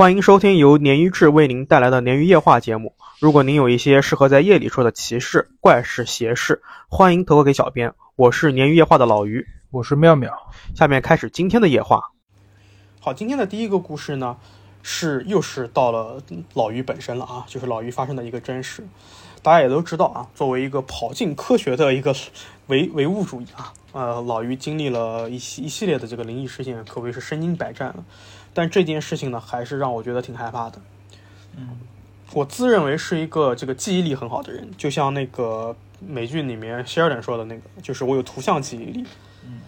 欢迎收听由鲶鱼志为您带来的鲶鱼夜话节目。如果您有一些适合在夜里说的奇事、怪事、邪事，欢迎投稿给小编。我是鲶鱼夜话的老鱼，我是妙妙。下面开始今天的夜话。好，今天的第一个故事呢，是又是到了老鱼本身了啊，就是老鱼发生的一个真实。大家也都知道啊，作为一个跑进科学的一个 唯唯物主义啊，呃，老于经历了一系一系列的这个灵异事件，可谓是身经百战了。但这件事情呢，还是让我觉得挺害怕的。嗯，我自认为是一个这个记忆力很好的人，就像那个美剧里面希尔顿说的那个，就是我有图像记忆力。嗯，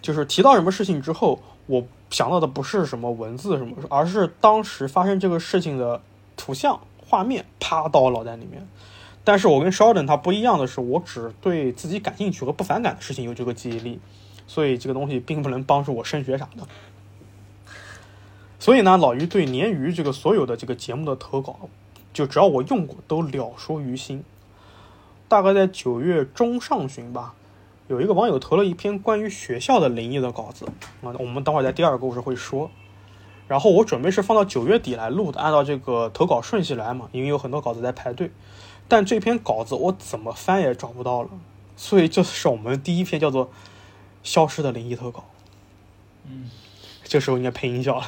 就是提到什么事情之后，我想到的不是什么文字什么，而是当时发生这个事情的图像画面，啪到我脑袋里面。但是我跟 Sheldon 他不一样的是，我只对自己感兴趣和不反感的事情有这个记忆力，所以这个东西并不能帮助我升学啥的。所以呢，老于对鲶鱼这个所有的这个节目的投稿，就只要我用过都了说于心。大概在九月中上旬吧，有一个网友投了一篇关于学校的灵异的稿子啊，我们等会儿在第二个故事会说。然后我准备是放到九月底来录的，按照这个投稿顺序来嘛，因为有很多稿子在排队。但这篇稿子我怎么翻也找不到了，所以这是我们第一篇叫做《消失的灵异投稿》。嗯，这时候应该配音效了。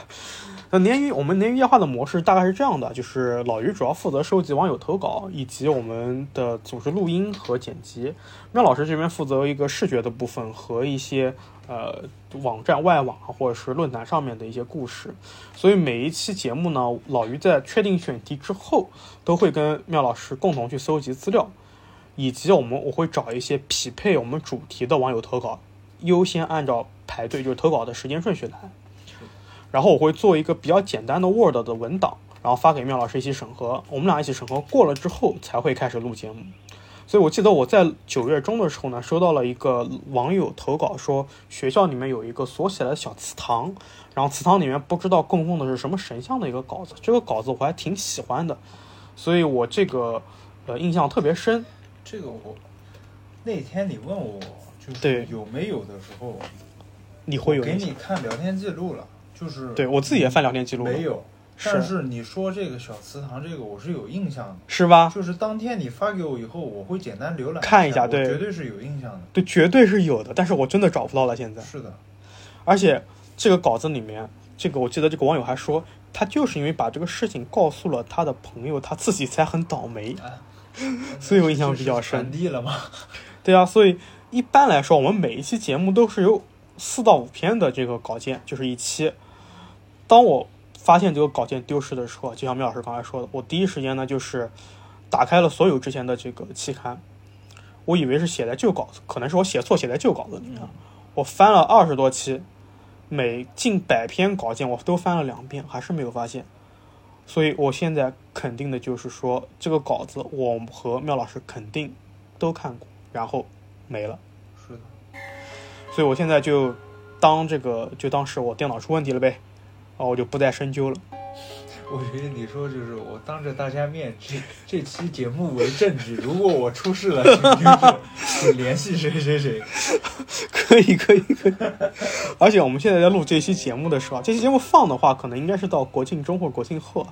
那鲶鱼，我们鲶鱼夜话的模式大概是这样的，就是老于主要负责收集网友投稿，以及我们的组织录音和剪辑。妙老师这边负责一个视觉的部分和一些呃网站外网或者是论坛上面的一些故事。所以每一期节目呢，老于在确定选题之后，都会跟妙老师共同去搜集资料，以及我们我会找一些匹配我们主题的网友投稿，优先按照排队就是投稿的时间顺序来。然后我会做一个比较简单的 Word 的文档，然后发给妙老师一起审核。我们俩一起审核过了之后，才会开始录节目。所以我记得我在九月中的时候呢，收到了一个网友投稿，说学校里面有一个锁起来的小祠堂，然后祠堂里面不知道供奉的是什么神像的一个稿子。这个稿子我还挺喜欢的，所以我这个呃印象特别深。这个我那天你问我就对是有没有的时候，你会有给你看聊天记录了，就是对我自己也翻聊天记录没有。是但是你说这个小祠堂，这个我是有印象的，是吧？就是当天你发给我以后，我会简单浏览看一下对绝对是有印象的。对，绝对是有的，但是我真的找不到了现在。是的，而且这个稿子里面，这个我记得这个网友还说，他就是因为把这个事情告诉了他的朋友，他自己才很倒霉。所以我印象比较深传递了吗？对啊，所以一般来说，我们每一期节目都是有四到五篇的这个稿件，就是一期。当我发现这个稿件丢失的时候，就像苗老师刚才说的，我第一时间呢就是打开了所有之前的这个期刊，我以为是写在旧稿子，可能是我写错写在旧稿子里面。我翻了二十多期，每近百篇稿件我都翻了两遍，还是没有发现。所以我现在肯定的就是说，这个稿子我和妙老师肯定都看过，然后没了。是的，所以我现在就当这个就当是我电脑出问题了呗，啊，我就不再深究了。我觉得你说就是我当着大家面这这期节目为证据，如果我出事了，请就是联系谁谁谁。可以，可以，可以。而且我们现在在录这期节目的时候，这期节目放的话，可能应该是到国庆中或国庆后。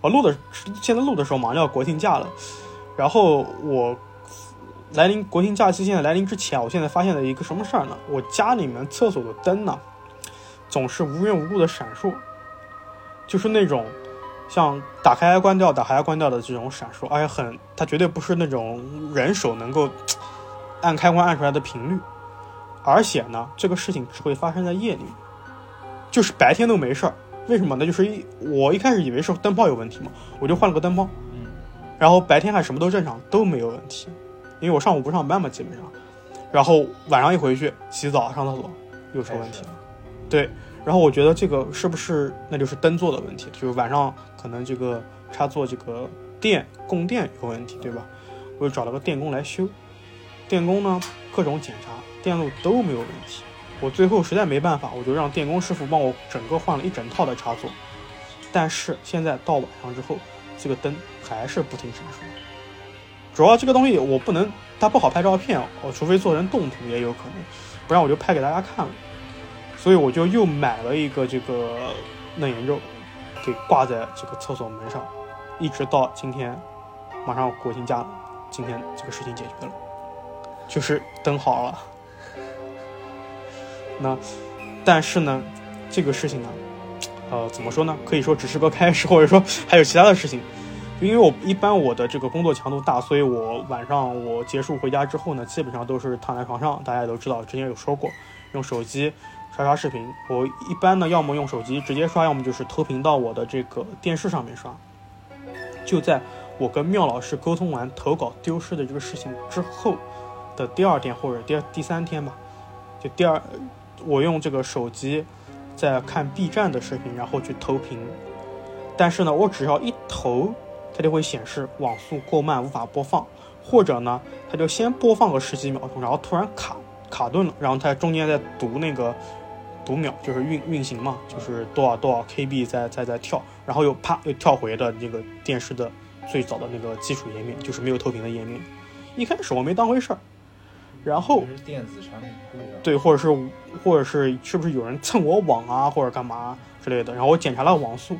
我录的现在录的时候，马上要国庆假了。然后我来临国庆假期现在来临之前，我现在发现了一个什么事儿呢？我家里面厕所的灯呢，总是无缘无故的闪烁，就是那种像打开关掉、打开关掉的这种闪烁，而且很，它绝对不是那种人手能够按开关按出来的频率。而且呢，这个事情只会发生在夜里，就是白天都没事儿。为什么？呢就是一我一开始以为是灯泡有问题嘛，我就换了个灯泡，嗯，然后白天还什么都正常，都没有问题。因为我上午不上班嘛，基本上，然后晚上一回去洗澡上厕所又出问题了，对。然后我觉得这个是不是那就是灯座的问题？就是晚上可能这个插座这个电供电有问题，对吧？我就找了个电工来修，电工呢各种检查。电路都没有问题，我最后实在没办法，我就让电工师傅帮我整个换了一整套的插座。但是现在到晚上之后，这个灯还是不停闪烁。主要这个东西我不能，它不好拍照片，我除非做成动图也有可能，不然我就拍给大家看了。所以我就又买了一个这个嫩眼肉，给挂在这个厕所门上，一直到今天，马上国庆假了，今天这个事情解决了，就是灯好了。那但是呢，这个事情呢，呃，怎么说呢？可以说只是个开始，或者说还有其他的事情。因为我一般我的这个工作强度大，所以我晚上我结束回家之后呢，基本上都是躺在床上。大家都知道，之前有说过，用手机刷刷视频。我一般呢，要么用手机直接刷，要么就是投屏到我的这个电视上面刷。就在我跟妙老师沟通完投稿丢失的这个事情之后的第二天或者第二第三天吧，就第二，我用这个手机在看 B 站的视频，然后去投屏。但是呢，我只要一投。它就会显示网速过慢无法播放，或者呢，它就先播放个十几秒钟，然后突然卡卡顿了，然后它中间在读那个读秒，就是运运行嘛，就是多少多少 KB 在在在跳，然后又啪又跳回的那个电视的最早的那个基础页面，就是没有投屏的页面。一开始我没当回事儿，然后电子产品对，或者是或者是是不是有人蹭我网啊，或者干嘛之类的，然后我检查了网速，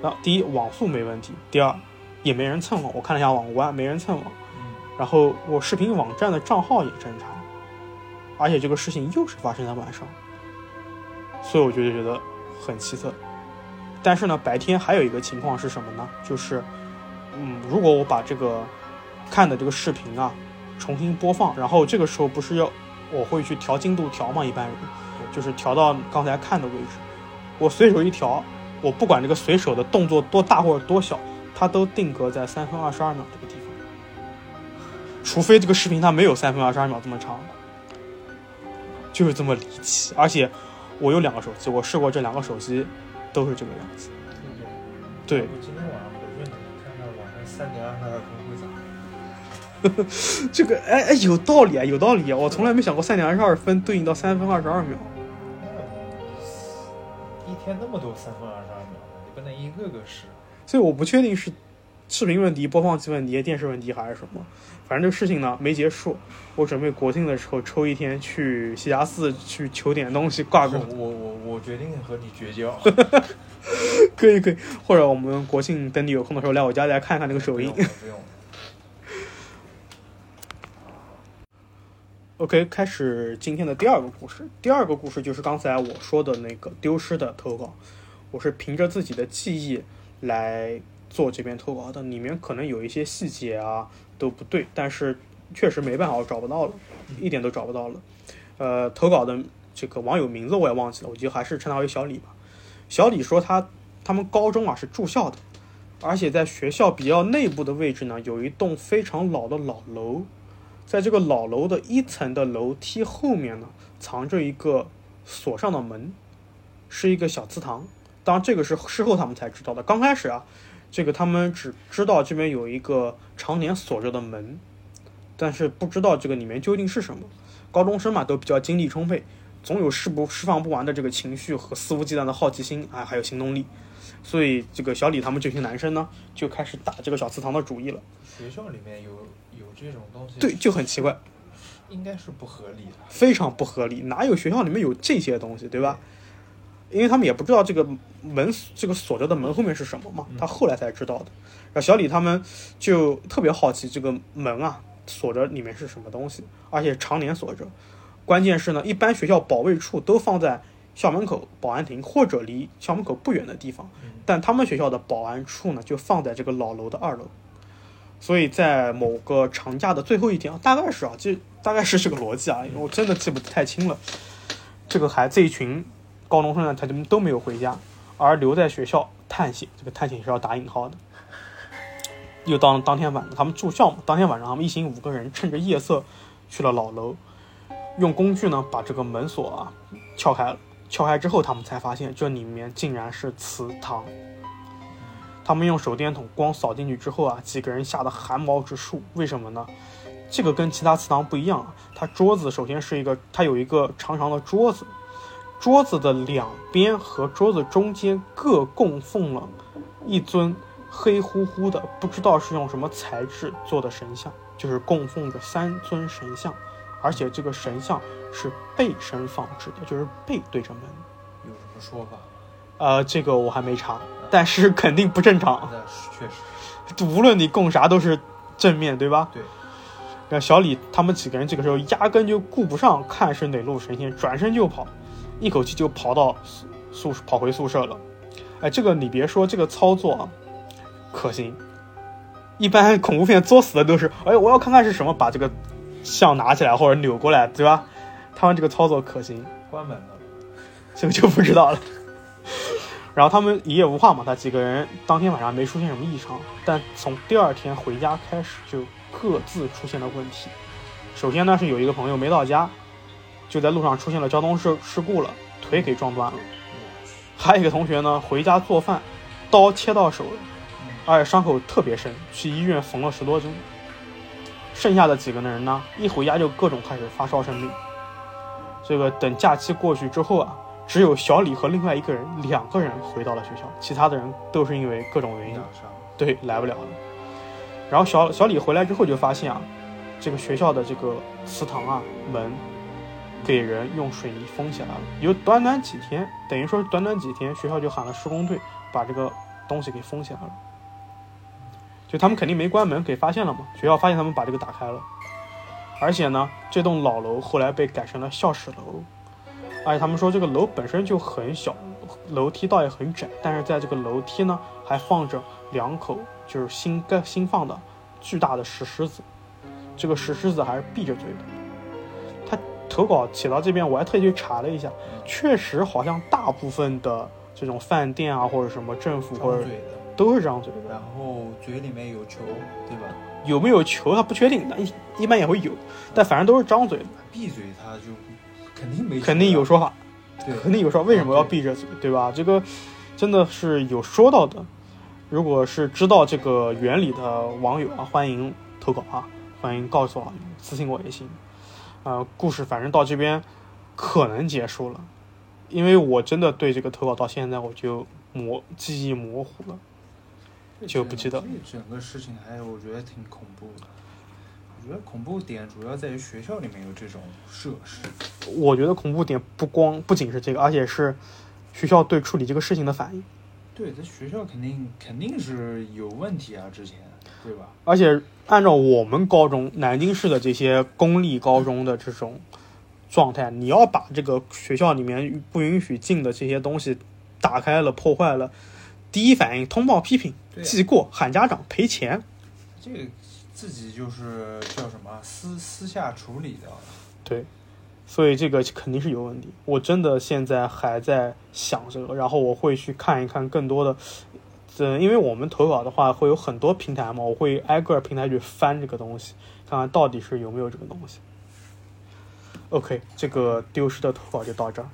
然后第一网速没问题，第二。也没人蹭网，我看了一下网关，没人蹭网。然后我视频网站的账号也正常，而且这个事情又是发生在晚上，所以我就觉得很奇特。但是呢，白天还有一个情况是什么呢？就是，嗯，如果我把这个看的这个视频啊重新播放，然后这个时候不是要我会去调精度条吗？一般人就是调到刚才看的位置，我随手一调，我不管这个随手的动作多大或者多小。它都定格在三分二十二秒这个地方，除非这个视频它没有三分二十二秒这么长，就是这么离奇。而且我有两个手机，我试过这两个手机都是这个样子。对。今天晚上回去呢，看看晚上三点二十二分会咋？这个哎哎有道理啊，有道理啊！我从来没想过三点二十二分对应到三分二十二秒。一天那么多三分二十二秒你不能一个个试。所以我不确定是视频问题、播放器问题、电视问题还是什么。反正这个事情呢没结束，我准备国庆的时候抽一天去西霞寺去求点东西挂个。我我我决定和你绝交。可以可以，或者我们国庆等你有空的时候来我家来看看那个首映。不用。OK，开始今天的第二个故事。第二个故事就是刚才我说的那个丢失的投稿，我是凭着自己的记忆。来做这篇投稿的，里面可能有一些细节啊都不对，但是确实没办法，我找不到了，一点都找不到了。呃，投稿的这个网友名字我也忘记了，我就还是称他为小李吧。小李说他他们高中啊是住校的，而且在学校比较内部的位置呢，有一栋非常老的老楼，在这个老楼的一层的楼梯后面呢，藏着一个锁上的门，是一个小祠堂。当然，这个是事后他们才知道的。刚开始啊，这个他们只知道这边有一个常年锁着的门，但是不知道这个里面究竟是什么。高中生嘛，都比较精力充沛，总有释不释放不完的这个情绪和肆无忌惮的好奇心啊，还有行动力。所以，这个小李他们这群男生呢，就开始打这个小祠堂的主意了。学校里面有有这种东西，对，就很奇怪，应该是不合理的，非常不合理。哪有学校里面有这些东西，对吧？因为他们也不知道这个门这个锁着的门后面是什么嘛，他后来才知道的。然后小李他们就特别好奇这个门啊锁着里面是什么东西，而且常年锁着。关键是呢，一般学校保卫处都放在校门口保安亭或者离校门口不远的地方，但他们学校的保安处呢就放在这个老楼的二楼。所以在某个长假的最后一天，大概是啊，这大概是这个逻辑啊，我真的记不太清了。这个还这一群。高中生呢，他们都没有回家，而留在学校探险。这个探险是要打引号的。又当当天晚上，他们住校嘛。当天晚上，他们一行五个人趁着夜色去了老楼，用工具呢把这个门锁啊撬开了。撬开之后，他们才发现这里面竟然是祠堂。他们用手电筒光扫进去之后啊，几个人吓得汗毛直竖。为什么呢？这个跟其他祠堂不一样啊，它桌子首先是一个，它有一个长长的桌子。桌子的两边和桌子中间各供奉了一尊黑乎乎的，不知道是用什么材质做的神像，就是供奉着三尊神像，而且这个神像是背身放置的，就是背对着门。有什么说法？呃，这个我还没查，但是肯定不正常。确实，无论你供啥都是正面对吧？对。那小李他们几个人这个时候压根就顾不上看是哪路神仙，转身就跑，一口气就跑到宿宿跑回宿舍了。哎，这个你别说，这个操作啊可行。一般恐怖片作死的都是，哎，我要看看是什么，把这个像拿起来或者扭过来，对吧？他们这个操作可行，关门了。这个就不知道了。然后他们一夜无话嘛，他几个人当天晚上没出现什么异常，但从第二天回家开始就各自出现了问题。首先呢是有一个朋友没到家，就在路上出现了交通事事故了，腿给撞断了。还有一个同学呢回家做饭，刀切到手了，而且伤口特别深，去医院缝了十多针。剩下的几个人呢，一回家就各种开始发烧生病。这个等假期过去之后啊。只有小李和另外一个人两个人回到了学校，其他的人都是因为各种原因，对来不了了。然后小小李回来之后就发现啊，这个学校的这个祠堂啊门给人用水泥封起来了。有短短几天，等于说短短几天，学校就喊了施工队把这个东西给封起来了。就他们肯定没关门，给发现了嘛？学校发现他们把这个打开了，而且呢，这栋老楼后来被改成了校史楼。而且他们说这个楼本身就很小，楼梯倒也很窄，但是在这个楼梯呢还放着两口就是新盖新放的巨大的石狮子，这个石狮子还是闭着嘴的。他投稿写到这边，我还特意去查了一下，确实好像大部分的这种饭店啊或者什么政府或者都是张嘴的，然后嘴里面有球，对吧？有没有球他不确定，但一一般也会有，但反正都是张嘴的。闭嘴他就。肯定没，肯定有说法，对，肯定有说为什么要闭着嘴，对吧？这个真的是有说到的。如果是知道这个原理的网友啊，欢迎投稿啊，欢迎告诉我，私信我也行。呃，故事反正到这边可能结束了，因为我真的对这个投稿到现在我就模记忆模糊了，就不记得。整个事情还我觉得挺恐怖的。我觉得恐怖点主要在于学校里面有这种设施。我觉得恐怖点不光不仅是这个，而且是学校对处理这个事情的反应。对，在学校肯定肯定是有问题啊，之前对吧？而且按照我们高中南京市的这些公立高中的这种状态，你要把这个学校里面不允许进的这些东西打开了破坏了，第一反应通报批评、记过、喊家长、赔钱。这个。自己就是叫什么私私下处理的，对，所以这个肯定是有问题。我真的现在还在想这个，然后我会去看一看更多的，嗯，因为我们投稿的话会有很多平台嘛，我会挨个平台去翻这个东西，看看到底是有没有这个东西。OK，这个丢失的投稿就到这儿。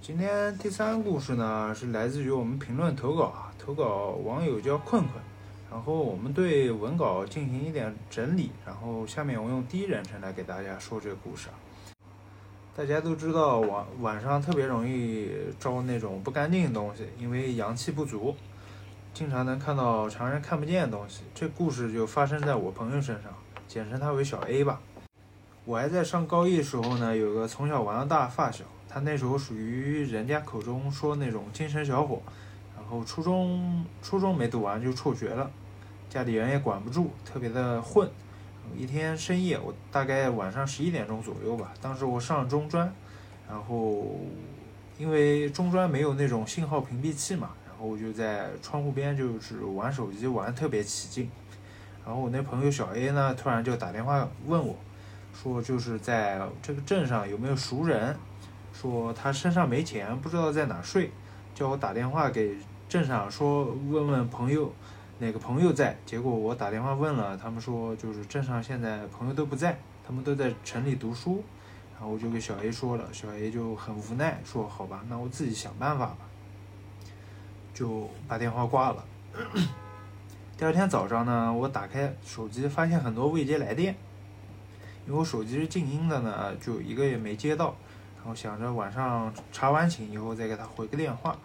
今天第三个故事呢，是来自于我们评论投稿啊，投稿网友叫困困。然后我们对文稿进行一点整理，然后下面我用第一人称来给大家说这个故事啊。大家都知道晚晚上特别容易招那种不干净的东西，因为阳气不足，经常能看到常人看不见的东西。这故事就发生在我朋友身上，简称他为小 A 吧。我还在上高一的时候呢，有个从小玩到大发小，他那时候属于人家口中说那种精神小伙，然后初中初中没读完就辍学了。家里人也管不住，特别的混。一天深夜，我大概晚上十一点钟左右吧，当时我上中专，然后因为中专没有那种信号屏蔽器嘛，然后我就在窗户边就是玩手机，玩特别起劲。然后我那朋友小 A 呢，突然就打电话问我，说就是在这个镇上有没有熟人，说他身上没钱，不知道在哪睡，叫我打电话给镇上说问问朋友。哪个朋友在？结果我打电话问了，他们说就是镇上现在朋友都不在，他们都在城里读书。然后我就给小 A 说了，小 A 就很无奈，说好吧，那我自己想办法吧，就把电话挂了。第二天早上呢，我打开手机，发现很多未接来电，因为我手机是静音的呢，就一个也没接到。然后想着晚上查完寝以后再给他回个电话。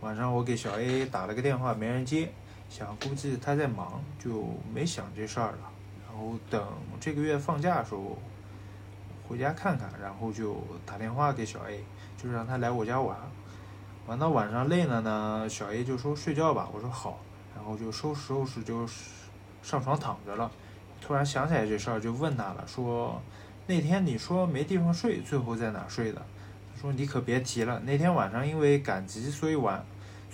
晚上我给小 A 打了个电话，没人接。想估计他在忙，就没想这事儿了。然后等这个月放假的时候回家看看，然后就打电话给小 A，就让他来我家玩。玩到晚上累了呢，小 A 就说睡觉吧，我说好，然后就收拾收拾就上床躺着了。突然想起来这事儿，就问他了，说那天你说没地方睡，最后在哪睡的？他说你可别提了，那天晚上因为赶集，所以晚，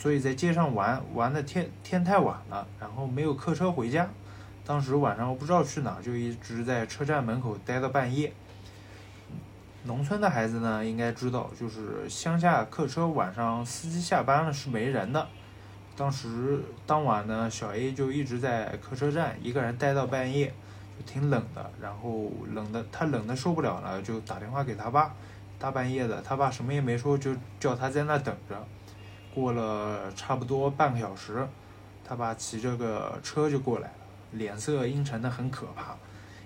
所以在街上玩玩的天天太晚了，然后没有客车回家。当时晚上我不知道去哪，就一直在车站门口待到半夜。农村的孩子呢，应该知道，就是乡下客车晚上司机下班了是没人的。当时当晚呢，小 A 就一直在客车站一个人待到半夜，就挺冷的。然后冷的他冷的受不了了，就打电话给他爸。大半夜的，他爸什么也没说，就叫他在那等着。过了差不多半个小时，他爸骑着个车就过来了，脸色阴沉的很可怕。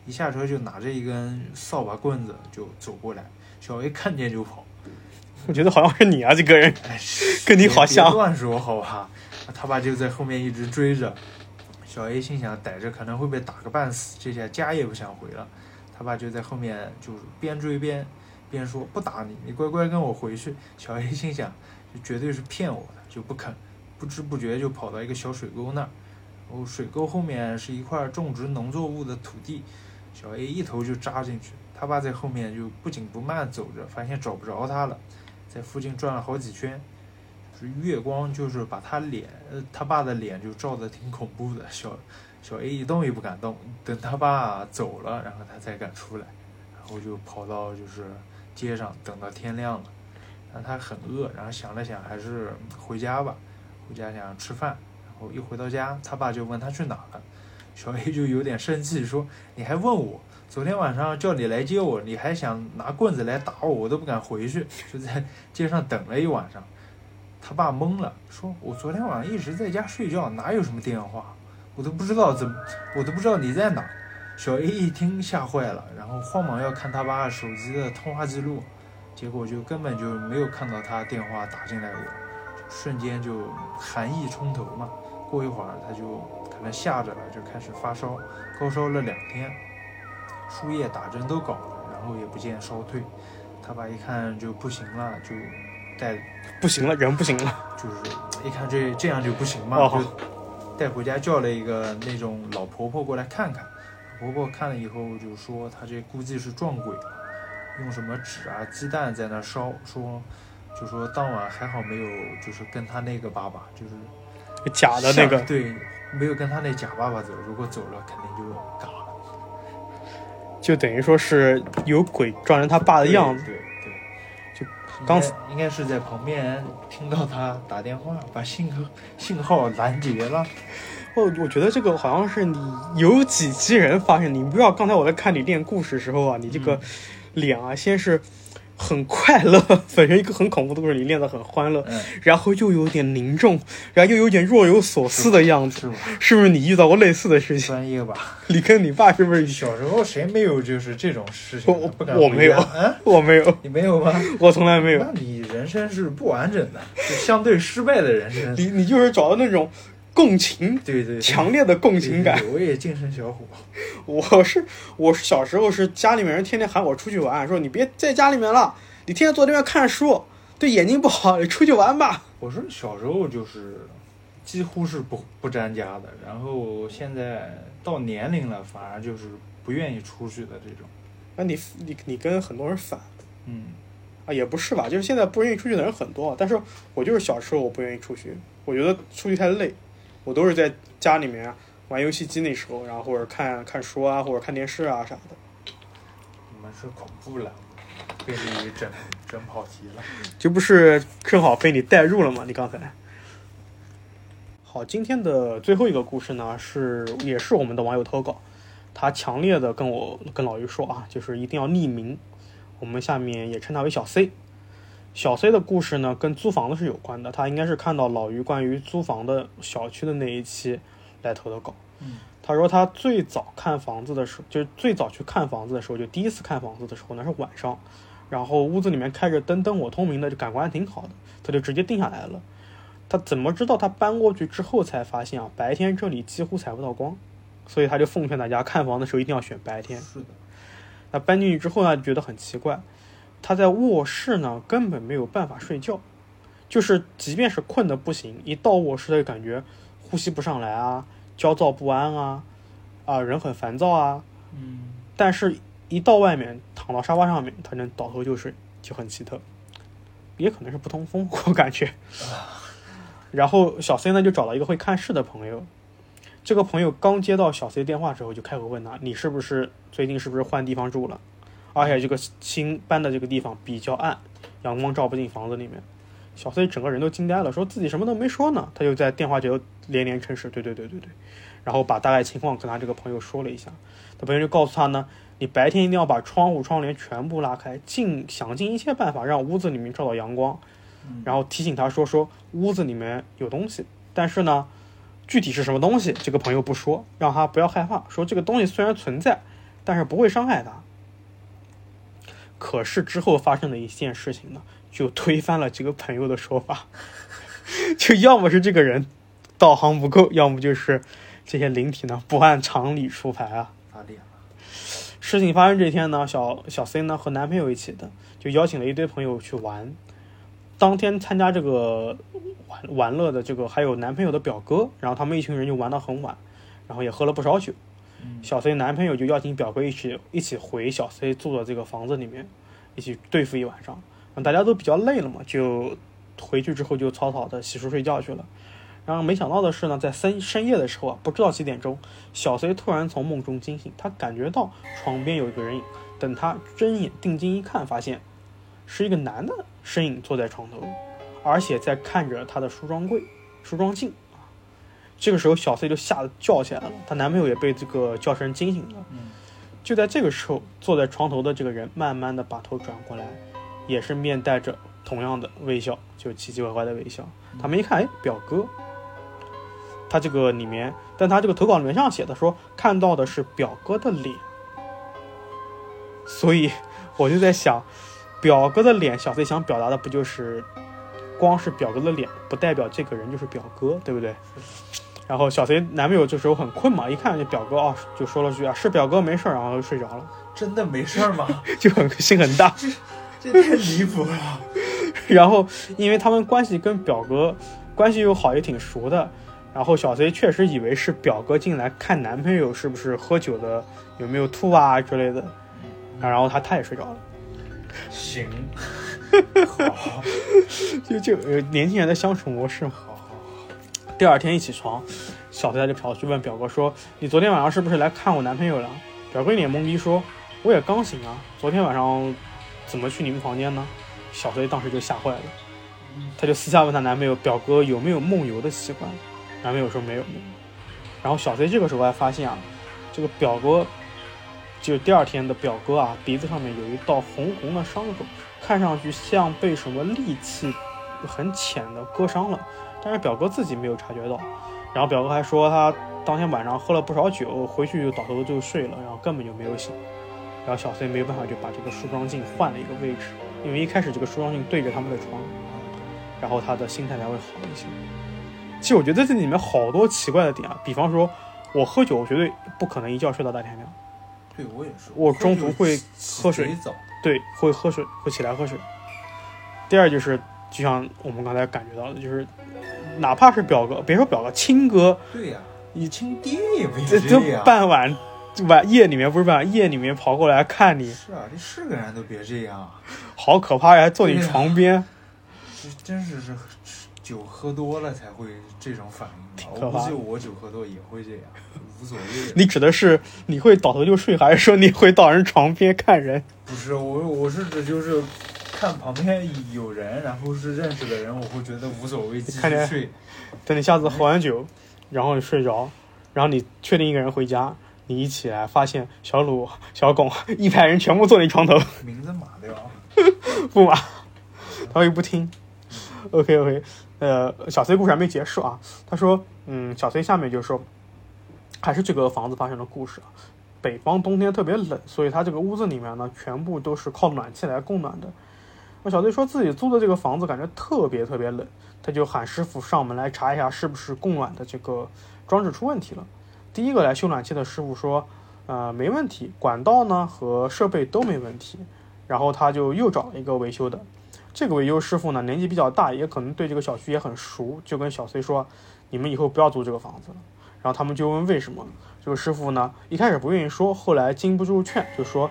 一下车就拿着一根扫把棍子就走过来，小 A 看见就跑。我觉得好像是你啊，这个人哎，跟你好像别乱说好吧？他爸就在后面一直追着，小 A 心想逮着可能会被打个半死，这下家也不想回了。他爸就在后面就是边追边边说不打你，你乖乖跟我回去。小 A 心想这绝对是骗我的，就不肯，不知不觉就跑到一个小水沟那儿，然后水沟后面是一块种植农作物的土地。小 A 一头就扎进去，他爸在后面就不紧不慢走着，发现找不着他了，在附近转了好几圈，就月光就是把他脸，他爸的脸就照得挺恐怖的。小小 A 一动也不敢动，等他爸走了，然后他才敢出来，然后就跑到就是街上等到天亮了，但他很饿，然后想了想还是回家吧，回家想吃饭，然后一回到家，他爸就问他去哪了。小 A 就有点生气，说：“你还问我？昨天晚上叫你来接我，你还想拿棍子来打我，我都不敢回去，就在街上等了一晚上。”他爸懵了，说：“我昨天晚上一直在家睡觉，哪有什么电话？我都不知道怎么，我都不知道你在哪。”小 A 一听吓坏了，然后慌忙要看他爸手机的通话记录，结果就根本就没有看到他电话打进来过，瞬间就寒意冲头嘛。过一会儿他就。可能吓着了，就开始发烧，高烧了两天，输液打针都搞了，然后也不见烧退。他爸一看就不行了，就带 不行了，人不行了，就是一看这这样就不行嘛，哦就带回家叫了一个那种老婆婆过来看看。婆婆看了以后就说他这估计是撞鬼了，用什么纸啊鸡蛋在那烧，说就说当晚还好没有就是跟他那个爸爸就是假的那个对，没有跟他那假爸爸走，如果走了肯定就嘎了。就等于说是有鬼撞成他爸的样子。对对对，就应刚该应该是在旁边听到他打电话，把信号信号拦截了。我我觉得这个好像是你有几期人发现，你不知道刚才我在看你练故事的时候啊，你这个脸啊，先是很快乐，本身一个很恐怖的故事，你练得很欢乐，嗯，然后又有点凝重，然后又有点若有所思的样子，是不是你遇到过类似的事情？专业吧。你跟你爸是不是？小时候谁没有就是这种事情？我不敢我没有我没有，你没有吗？我从来没有。那你人生是不完整的，就相对失败的人生。你你就是找到那种共情，对对，对强烈的共情感对。对对我也精神小伙。我是我是小时候是家里面人天天喊我出去玩，说你别在家里面了，你天天坐那边看书，对眼睛不好，你出去玩吧。我是小时候就是几乎是不不沾家的，然后现在到年龄了，反而就是不愿意出去的这种。那你你你跟很多人反嗯，啊，也不是吧？就是现在不愿意出去的人很多，但是我就是小时候我不愿意出去，我觉得出去太累，我都是在家里面玩游戏机那时候，然后或者看看书啊，或者看电视啊啥的。你们是恐怖了，被你整整跑题了。这不是正好被你带入了吗？你刚才。好，今天的最后一个故事呢，是也是我们的网友投稿，他强烈的跟我跟老于说啊，就是一定要匿名，我们下面也称他为小 C。小 C 的故事呢，跟租房子是有关的，他应该是看到老于关于租房的小区的那一期来投的稿。嗯，他说他最早看房子的时候，就是最早去看房子的时候，就第一次看房子的时候呢是晚上，然后屋子里面开着灯，灯火通明的，就感官还挺好的，他就直接定下来了。他怎么知道他搬过去之后才发现啊，白天这里几乎采不到光，所以他就奉劝大家看房的时候一定要选白天。是的，那搬进去之后呢，觉得很奇怪，他在卧室呢根本没有办法睡觉，就是即便是困得不行，一到卧室就感觉呼吸不上来啊，焦躁不安啊，啊，人很烦躁啊。嗯，但是，一到外面躺到沙发上面，他能倒头就睡，就很奇特。也可能是不通风，我感觉。然后小 C 呢就找了一个会看事的朋友，这个朋友刚接到小 C 电话之后，就开口问他：“你是不是最近是不是换地方住了？而且这个新搬的这个地方比较暗，阳光照不进房子里面。”小 C 整个人都惊呆了，说自己什么都没说呢，他就在电话就连连称是：“对对对对对。”然后把大概情况跟他这个朋友说了一下，他朋友就告诉他呢：“你白天一定要把窗户窗帘全部拉开，尽想尽一切办法让屋子里面照到阳光。”然后提醒他说：“说屋子里面有东西，但是呢，具体是什么东西，这个朋友不说，让他不要害怕。说这个东西虽然存在，但是不会伤害他。可是之后发生的一件事情呢，就推翻了这个朋友的说法，就要么是这个人道行不够，要么就是这些灵体呢不按常理出牌啊。事情发生这天呢，小小 C 呢和男朋友一起的，就邀请了一堆朋友去玩。当天参加这个玩玩乐的这个还有男朋友的表哥，然后他们一群人就玩到很晚，然后也喝了不少酒。小 C 男朋友就邀请表哥一起一起回小 C 住的这个房子里面，一起对付一晚上。大家都比较累了嘛，就回去之后就草草的洗漱睡觉去了。然后没想到的是呢，在深深夜的时候啊，不知道几点钟，小 C 突然从梦中惊醒，他感觉到床边有一个人影。等他睁眼定睛一看，发现是一个男的身影坐在床头，而且在看着他的梳妆柜、梳妆镜。这个时候，小 C 就吓得叫起来了，她男朋友也被这个叫声惊醒了。嗯就在这个时候，坐在床头的这个人慢慢的把头转过来，也是面带着同样的微笑，就奇奇怪怪的微笑。他们一看，哎，表哥。他这个里面，但他这个投稿里面上写的说看到的是表哥的脸，所以我就在想，表哥的脸，小 C 想表达的不就是，光是表哥的脸，不代表这个人就是表哥，对不对？然后小 C 男朋友这时候很困嘛，一看这表哥哦，就说了句啊是表哥没事儿，然后就睡着了，真的没事儿吗？就很心很大。这这太离谱了。然后因为他们关系跟表哥关系又好，也挺熟的，然后小 C 确实以为是表哥进来看男朋友是不是喝酒的，有没有吐啊之类的，啊然后他他也睡着了，行，好，就就呃年轻人的相处模式嘛。第二天一起床，小 C 就跑去问表哥说：“你昨天晚上是不是来看我男朋友了？”表哥一脸懵逼说：“我也刚醒啊，昨天晚上怎么去你们房间呢？”小 C 当时就吓坏了，她就私下问她男朋友：“表哥有没有梦游的习惯？”男朋友说没有。然后小 C 这个时候还发现啊，这个表哥就第二天的表哥啊，鼻子上面有一道红红的伤口，看上去像被什么利器很浅的割伤了。但是表哥自己没有察觉到。然后表哥还说他当天晚上喝了不少酒，回去就倒头就睡了，然后根本就没有醒。然后小 C 没有办法就把这个梳妆镜换了一个位置，因为一开始这个梳妆镜对着他们的床，然后他的心态才会好一些。其实我觉得这里面好多奇怪的点啊，比方说我喝酒，我绝对不可能一觉睡到大天亮，对我也是，我中途会喝水，对，会喝水，会起来喝水。第二就是，就像我们刚才感觉到的，就是哪怕是表哥，别说表哥，亲哥，对呀、你亲爹也没这这这样。傍晚晚夜里面不是傍晚夜里面跑过来看你，是啊，这是个人都别这样，好可怕呀！还坐你床边，这真是是酒喝多了才会这种反应吧？可怕我估计我酒喝多也会这样，无所谓。你指的是你会倒头就睡，还是说你会到人床边看人？不是我，我是指就是看旁边有人，然后是认识的人，我会觉得无所谓，继看见续睡。等你下次喝完酒，然后你睡着，然后你确定一个人回家，你一起来发现小鲁、小巩 一排人全部坐你床头，名字码掉，不嘛，他又不听。OK OK，呃，小 C 故事还没结束啊。他说，嗯，小 C 下面就说，还是这个房子发生的故事啊。北方冬天特别冷，所以他这个屋子里面呢，全部都是靠暖气来供暖的。那小 C 说自己租的这个房子感觉特别特别冷，他就喊师傅上门来查一下是不是供暖的这个装置出问题了。第一个来修暖气的师傅说，呃，没问题，管道呢和设备都没问题。然后他就又找了一个维修的，这个维修师傅呢年纪比较大，也可能对这个小区也很熟，就跟小崔说：“你们以后不要租这个房子了。”然后他们就问为什么？这个师傅呢一开始不愿意说，后来经不住劝，就说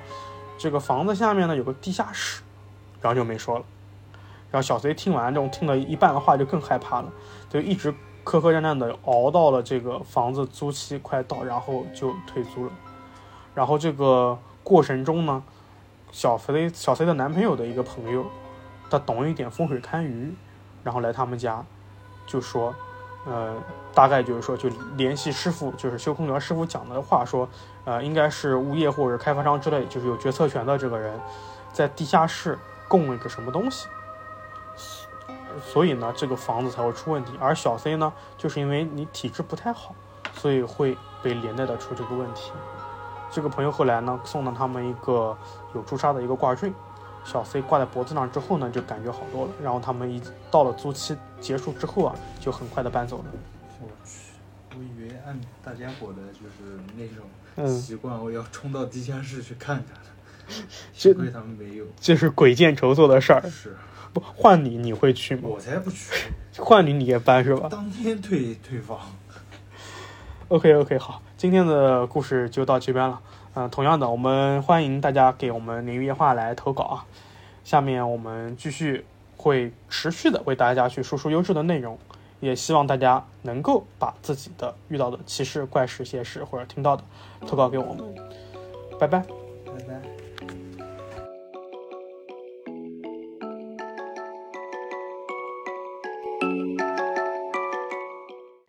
这个房子下面呢有个地下室，然后就没说了。然后小 C 听完这种听了一半的话就更害怕了，就一直磕磕绊绊的熬到了这个房子租期快到，然后就退租了。然后这个过程中呢，小 C 小 C 的男朋友的一个朋友。他懂一点风水堪舆，然后来他们家，就说，呃，大概就是说，就联系师傅，就是修空调师傅讲的话，说，呃，应该是物业或者开发商之类，就是有决策权的这个人，在地下室供了一个什么东西，所以呢，这个房子才会出问题。而小 C 呢，就是因为你体质不太好，所以会被连带的出这个问题。这个朋友后来呢，送了他们一个有朱砂的一个挂坠。小 C 挂在脖子上之后呢，就感觉好多了。然后他们一到了租期结束之后啊，就很快的搬走了。我去，我以为按大家伙的就是那种习惯，我要冲到地下室去看看。幸亏他们没有。这是鬼见愁做的事儿。是。不换你，你会去吗？我才不去。换你，你也搬是吧？当天退退房。OK OK，好，今天的故事就到这边了。嗯，同样的，我们欢迎大家给我们鲶鱼夜话来投稿啊。下面我们继续会持续的为大家去输出优质的内容，也希望大家能够把自己的遇到的奇事、怪事、邪事或者听到的投稿给我们。拜拜，拜拜。